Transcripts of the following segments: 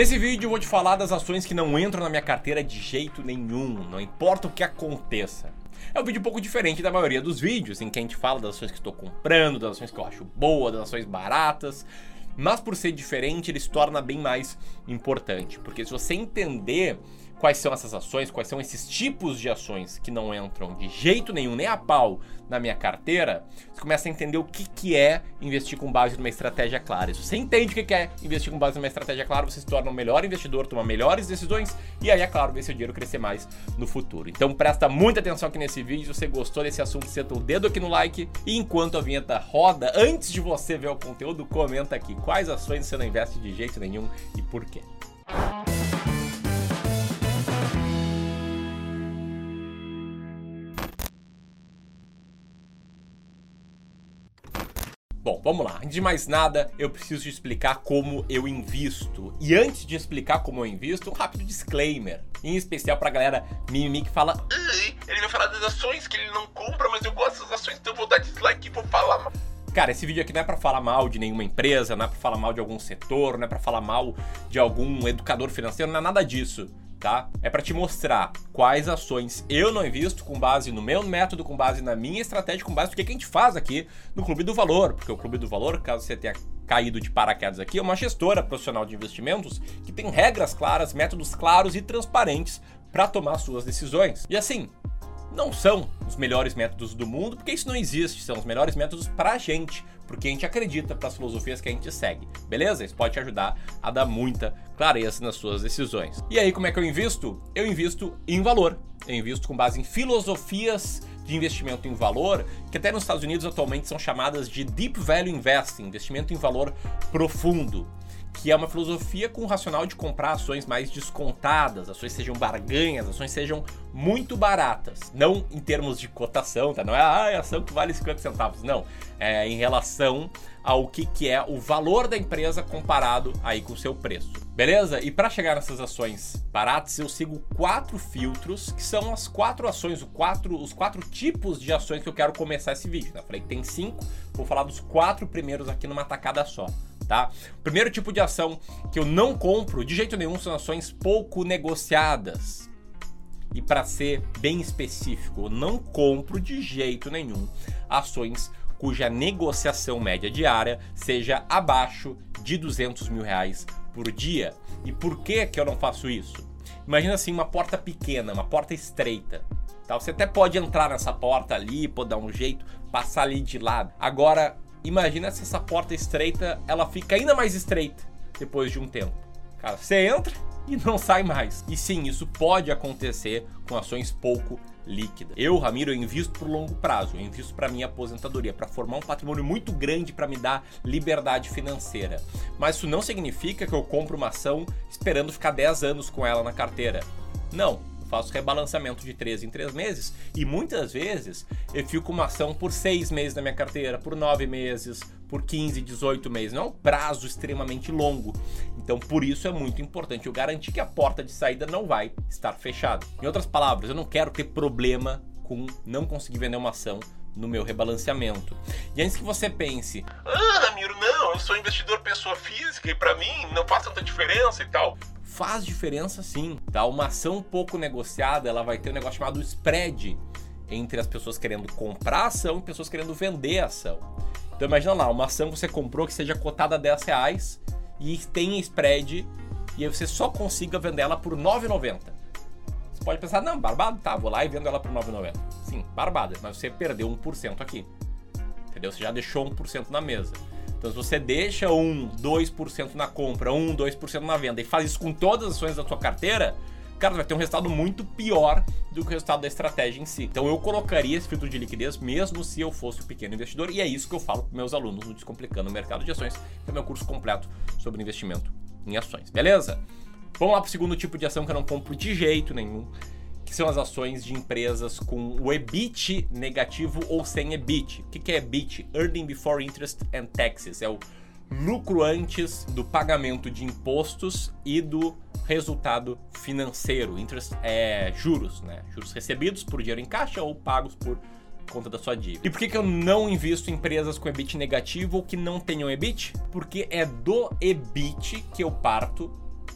Nesse vídeo eu vou te falar das ações que não entram na minha carteira de jeito nenhum, não importa o que aconteça. É um vídeo um pouco diferente da maioria dos vídeos, em que a gente fala das ações que estou comprando, das ações que eu acho boas, das ações baratas, mas por ser diferente ele se torna bem mais importante, porque se você entender quais são essas ações, quais são esses tipos de ações que não entram de jeito nenhum, nem a pau, na minha carteira, você começa a entender o que, que é investir com base numa estratégia clara. Se você entende o que é investir com base numa estratégia clara, você se torna um melhor investidor, toma melhores decisões e aí, é claro, ver seu dinheiro crescer mais no futuro. Então presta muita atenção aqui nesse vídeo, se você gostou desse assunto, senta o dedo aqui no like e enquanto a vinheta roda, antes de você ver o conteúdo, comenta aqui quais ações você não investe de jeito nenhum e por quê. Bom, vamos lá. Antes de mais nada, eu preciso explicar como eu invisto. E antes de explicar como eu invisto, um rápido disclaimer. Em especial pra galera mimimi que fala: Ele vai falar das ações que ele não compra, mas eu gosto das ações, então eu vou dar dislike e vou falar. Cara, esse vídeo aqui não é para falar mal de nenhuma empresa, não é para falar mal de algum setor, não é para falar mal de algum educador financeiro, não é nada disso tá? É para te mostrar quais ações eu não invisto com base no meu método, com base na minha estratégia, com base no que a gente faz aqui no Clube do Valor, porque o Clube do Valor, caso você tenha caído de paraquedas aqui, é uma gestora profissional de investimentos que tem regras claras, métodos claros e transparentes para tomar suas decisões. E assim, não são os melhores métodos do mundo, porque isso não existe, são os melhores métodos para a gente, porque a gente acredita para as filosofias que a gente segue, beleza? Isso pode te ajudar a dar muita clareza nas suas decisões. E aí, como é que eu invisto? Eu invisto em valor, eu invisto com base em filosofias de investimento em valor, que até nos Estados Unidos atualmente são chamadas de Deep Value Investing, investimento em valor profundo que é uma filosofia com o racional de comprar ações mais descontadas, ações sejam barganhas, ações sejam muito baratas. Não em termos de cotação, tá? Não é ah, ação que vale 50 centavos, não. É em relação ao que, que é o valor da empresa comparado aí com o seu preço. Beleza? E para chegar nessas ações baratas, eu sigo quatro filtros, que são as quatro ações, os quatro, os quatro tipos de ações que eu quero começar esse vídeo. Né? Falei que tem cinco, vou falar dos quatro primeiros aqui numa tacada só tá? Primeiro tipo de ação que eu não compro de jeito nenhum são ações pouco negociadas. E para ser bem específico, eu não compro de jeito nenhum ações cuja negociação média diária seja abaixo de 200 mil reais por dia. E por que, que eu não faço isso? Imagina assim uma porta pequena, uma porta estreita. Tá? Você até pode entrar nessa porta ali, pode dar um jeito, passar ali de lado. Agora, imagina se essa porta estreita ela fica ainda mais estreita depois de um tempo. Cara, você entra e não sai mais. E sim, isso pode acontecer com ações pouco líquidas. Eu, Ramiro, eu invisto por longo prazo, eu invisto para minha aposentadoria, para formar um patrimônio muito grande para me dar liberdade financeira. Mas isso não significa que eu compro uma ação esperando ficar 10 anos com ela na carteira. Não, faço rebalanceamento de 3 em 3 meses e muitas vezes eu fico com uma ação por 6 meses na minha carteira, por 9 meses, por 15, 18 meses. Não é um prazo extremamente longo. Então, por isso é muito importante eu garantir que a porta de saída não vai estar fechada. Em outras palavras, eu não quero ter problema com não conseguir vender uma ação no meu rebalanceamento. E antes que você pense, ah, Ramiro, não, eu sou investidor pessoa física e para mim não faz tanta diferença e tal faz diferença sim, tá? Uma ação pouco negociada, ela vai ter um negócio chamado spread entre as pessoas querendo comprar a ação e pessoas querendo vender a ação. Então imagina lá, uma ação que você comprou que seja cotada a 10 reais e tem spread e aí você só consiga vender ela por 9,90. Você pode pensar, não, barbado, tá, vou lá e vendo ela por 9,90. Sim, barbada, mas você perdeu 1% aqui. Entendeu? Você já deixou 1% na mesa. Então, se você deixa um 2% na compra, um 2% na venda e faz isso com todas as ações da sua carteira, cara, vai ter um resultado muito pior do que o resultado da estratégia em si. Então, eu colocaria esse filtro de liquidez mesmo se eu fosse um pequeno investidor, e é isso que eu falo para meus alunos no Descomplicando o Mercado de Ações, que é meu curso completo sobre investimento em ações, beleza? Vamos lá para o segundo tipo de ação que eu não compro de jeito nenhum, que são as ações de empresas com o EBIT negativo ou sem EBIT. O que é EBIT? Earning Before Interest and Taxes. É o lucro antes do pagamento de impostos e do resultado financeiro. Interest é juros, né? Juros recebidos por dinheiro em caixa ou pagos por conta da sua dívida. E por que, que eu não invisto em empresas com EBIT negativo ou que não tenham EBIT? Porque é do EBIT que eu parto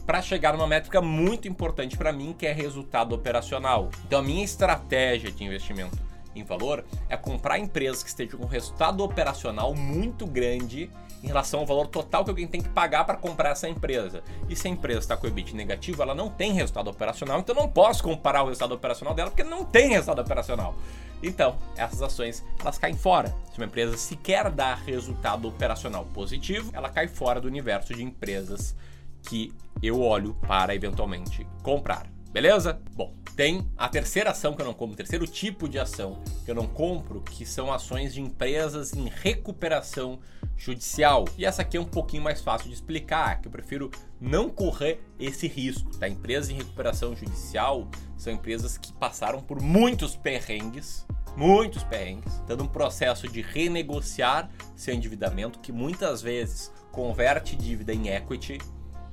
para chegar numa métrica muito importante para mim, que é resultado operacional. Então a minha estratégia de investimento em valor é comprar empresas que estejam com resultado operacional muito grande em relação ao valor total que alguém tem que pagar para comprar essa empresa. E se a empresa está com o EBIT negativo, ela não tem resultado operacional, então não posso comparar o resultado operacional dela porque não tem resultado operacional. Então, essas ações elas caem fora. Se uma empresa sequer dá resultado operacional positivo, ela cai fora do universo de empresas que eu olho para eventualmente comprar. Beleza? Bom, tem a terceira ação que eu não compro, o terceiro tipo de ação que eu não compro, que são ações de empresas em recuperação judicial. E essa aqui é um pouquinho mais fácil de explicar, que eu prefiro não correr esse risco, tá? Empresas em recuperação judicial são empresas que passaram por muitos perrengues, muitos perrengues, dando um processo de renegociar seu endividamento que muitas vezes converte dívida em equity,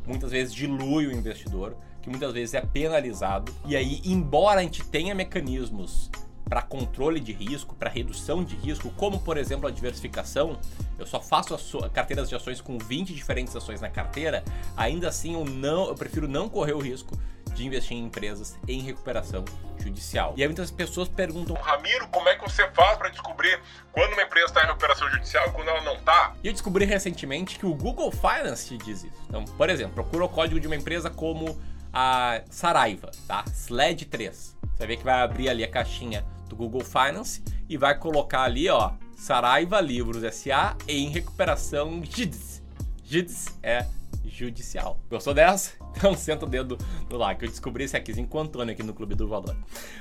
muitas vezes dilui o investidor que muitas vezes é penalizado. E aí, embora a gente tenha mecanismos para controle de risco, para redução de risco, como por exemplo a diversificação, eu só faço carteiras de ações com 20 diferentes ações na carteira, ainda assim eu não, eu prefiro não correr o risco de investir em empresas em recuperação judicial. E aí muitas pessoas perguntam: Ramiro, como é que você faz para descobrir quando uma empresa está em recuperação judicial e quando ela não está? E eu descobri recentemente que o Google Finance te diz isso. Então, por exemplo, procura o código de uma empresa como a Saraiva, tá? SLED 3. Você ver que vai abrir ali a caixinha do Google Finance e vai colocar ali, ó, Saraiva Livros SA em recuperação JIDS. JIDS é judicial. Gostou dessa? Então senta o dedo no like. eu descobri esse aqui com o Antônio aqui no Clube do Valor.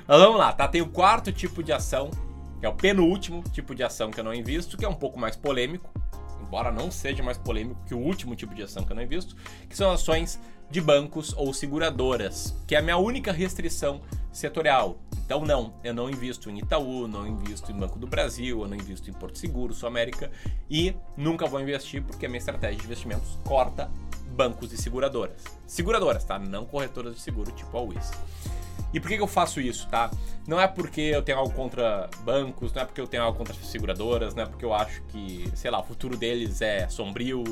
Mas vamos lá, tá? Tem o quarto tipo de ação, que é o penúltimo tipo de ação que eu não invisto, que é um pouco mais polêmico, embora não seja mais polêmico que o último tipo de ação que eu não invisto, que são ações de bancos ou seguradoras, que é a minha única restrição setorial. Então, não, eu não invisto em Itaú, não invisto em Banco do Brasil, eu não invisto em Porto Seguro, Sul América e nunca vou investir porque a minha estratégia de investimentos corta bancos e seguradoras. Seguradoras, tá? Não corretoras de seguro tipo a WIS. E por que, eu faço isso, tá? Não é porque eu tenho algo contra bancos, não é porque eu tenho algo contra seguradoras, não é porque eu acho que, sei lá, o futuro deles é sombrio,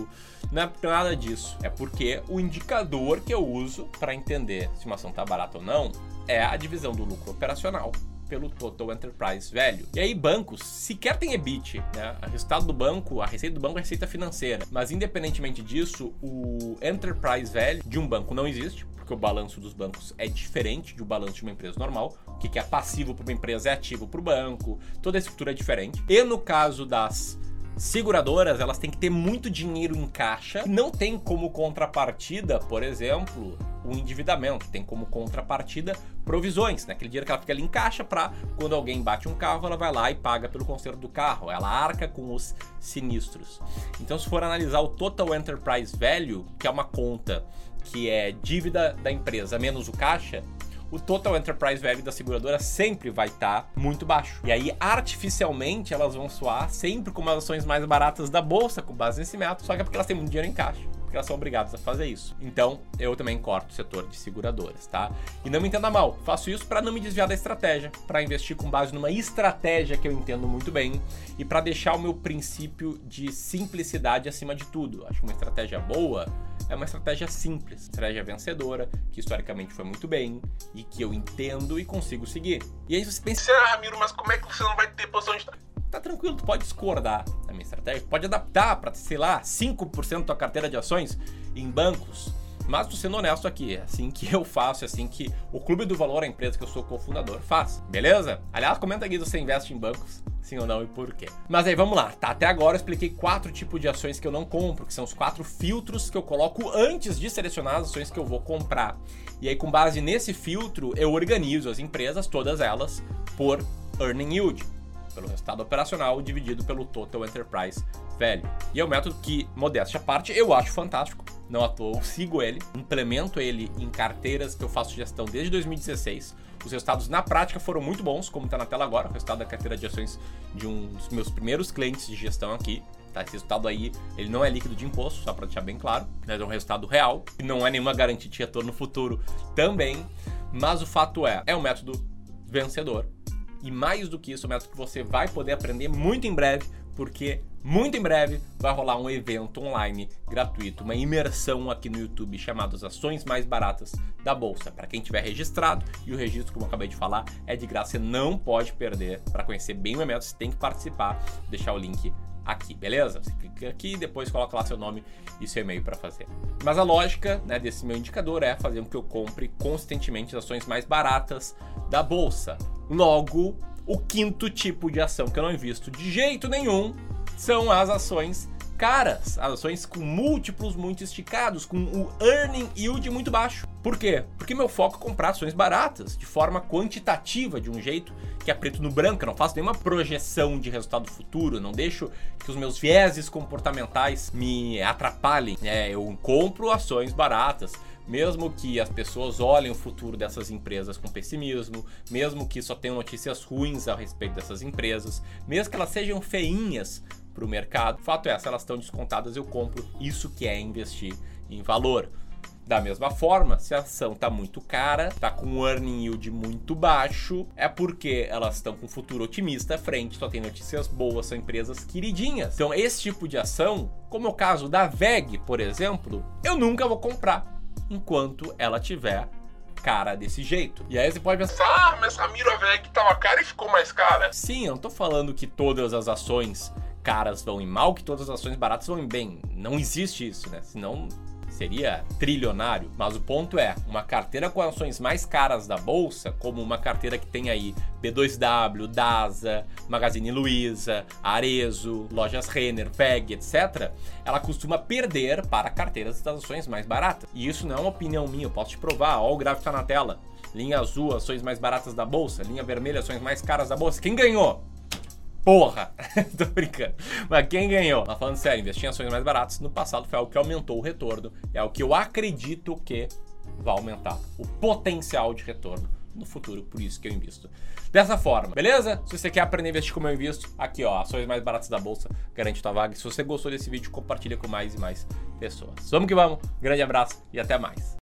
não é nada disso. É porque o indicador que eu uso para entender se uma ação tá barata ou não é a divisão do lucro operacional pelo Total Enterprise Value. E aí, bancos sequer tem EBIT, né? O resultado do banco, a receita do banco é receita financeira. Mas, independentemente disso, o Enterprise Value de um banco não existe, porque o balanço dos bancos é diferente do balanço de uma empresa normal. O que é passivo para uma empresa é ativo para o banco. Toda a estrutura é diferente. E no caso das seguradoras, elas têm que ter muito dinheiro em caixa. Não tem como contrapartida, por exemplo, o endividamento. Tem como contrapartida provisões, né? Aquele dinheiro que ela fica ali em caixa para quando alguém bate um carro, ela vai lá e paga pelo conserto do carro. Ela arca com os sinistros. Então, se for analisar o Total Enterprise Value, que é uma conta que é dívida da empresa menos o caixa, o total enterprise value da seguradora sempre vai estar tá muito baixo. E aí, artificialmente, elas vão soar sempre como as ações mais baratas da bolsa, com base nesse método, só que é porque elas têm muito dinheiro em caixa. Porque elas são obrigadas a fazer isso. Então, eu também corto o setor de seguradoras, tá? E não me entenda mal, faço isso para não me desviar da estratégia, para investir com base numa estratégia que eu entendo muito bem e para deixar o meu princípio de simplicidade acima de tudo. Acho que uma estratégia boa é uma estratégia simples, estratégia vencedora, que historicamente foi muito bem e que eu entendo e consigo seguir. E aí você pensa, ah, Ramiro, mas como é que você não vai ter posição de tá tranquilo, tu pode discordar da minha estratégia, pode adaptar para, sei lá, 5% da tua carteira de ações em bancos. Mas tô sendo honesto aqui, é assim que eu faço, é assim que o Clube do Valor, a empresa que eu sou cofundador, faz. Beleza? Aliás, comenta aqui se você investe em bancos, sim ou não e por quê. Mas aí vamos lá, tá? Até agora eu expliquei quatro tipos de ações que eu não compro, que são os quatro filtros que eu coloco antes de selecionar as ações que eu vou comprar. E aí, com base nesse filtro, eu organizo as empresas, todas elas, por earning yield pelo resultado operacional dividido pelo Total Enterprise Value. E é um método que, modéstia à parte, eu acho fantástico. Não à toa, eu sigo ele, implemento ele em carteiras que eu faço gestão desde 2016. Os resultados na prática foram muito bons, como está na tela agora, o resultado da carteira de ações de um dos meus primeiros clientes de gestão aqui. Tá, esse resultado aí, ele não é líquido de imposto, só para deixar bem claro, mas é um resultado real, e não é nenhuma garantia de retorno no futuro também, mas o fato é, é um método vencedor, e mais do que isso, um método que você vai poder aprender muito em breve, porque muito em breve vai rolar um evento online gratuito, uma imersão aqui no YouTube chamado As Ações Mais Baratas da Bolsa. Para quem tiver registrado, e o registro, como eu acabei de falar, é de graça, você não pode perder. Para conhecer bem o método, você tem que participar. Vou deixar o link aqui, beleza? Você clica aqui e depois coloca lá seu nome e seu e-mail para fazer. Mas a lógica né, desse meu indicador é fazer com que eu compre constantemente as ações mais baratas da bolsa. Logo, o quinto tipo de ação que eu não invisto de jeito nenhum são as ações caras, as ações com múltiplos muito esticados, com o earning yield muito baixo. Por quê? Porque meu foco é comprar ações baratas, de forma quantitativa, de um jeito que é preto no branco, eu não faço nenhuma projeção de resultado futuro, não deixo que os meus vieses comportamentais me atrapalhem. É, eu compro ações baratas, mesmo que as pessoas olhem o futuro dessas empresas com pessimismo, mesmo que só tenham notícias ruins a respeito dessas empresas, mesmo que elas sejam feinhas para o mercado. Fato é, se elas estão descontadas, eu compro. Isso que é investir em valor. Da mesma forma, se a ação está muito cara, está com um earning yield muito baixo, é porque elas estão com um futuro otimista à frente, só tem notícias boas, são empresas queridinhas. Então, esse tipo de ação, como é o caso da VEG, por exemplo, eu nunca vou comprar enquanto ela tiver cara desse jeito. E aí você pode pensar, Ah, mas a Mira VEG tava cara e ficou mais cara. sim, eu não tô falando que todas as ações caras vão em mal, que todas as ações baratas vão em bem. Não existe isso, né? Senão seria trilionário. Mas o ponto é, uma carteira com ações mais caras da bolsa, como uma carteira que tem aí B2W, DASA, Magazine Luiza, Arezo, Lojas Renner, VEG, etc., ela costuma perder para carteiras das ações mais baratas. E isso não é uma opinião minha, eu posso te provar, ó, o gráfico tá na tela. Linha azul, ações mais baratas da bolsa, linha vermelha, ações mais caras da bolsa. Quem ganhou? Porra! Tô brincando. Mas quem ganhou? Mas falando sério, investir em ações mais baratas no passado foi algo que aumentou o retorno. É o que eu acredito que vai aumentar o potencial de retorno no futuro, por isso que eu invisto dessa forma, beleza? Se você quer aprender a investir como eu invisto, aqui ó, ações mais baratas da bolsa, garante tua vaga. Se você gostou desse vídeo, compartilha com mais e mais pessoas. Vamos que vamos, grande abraço e até mais.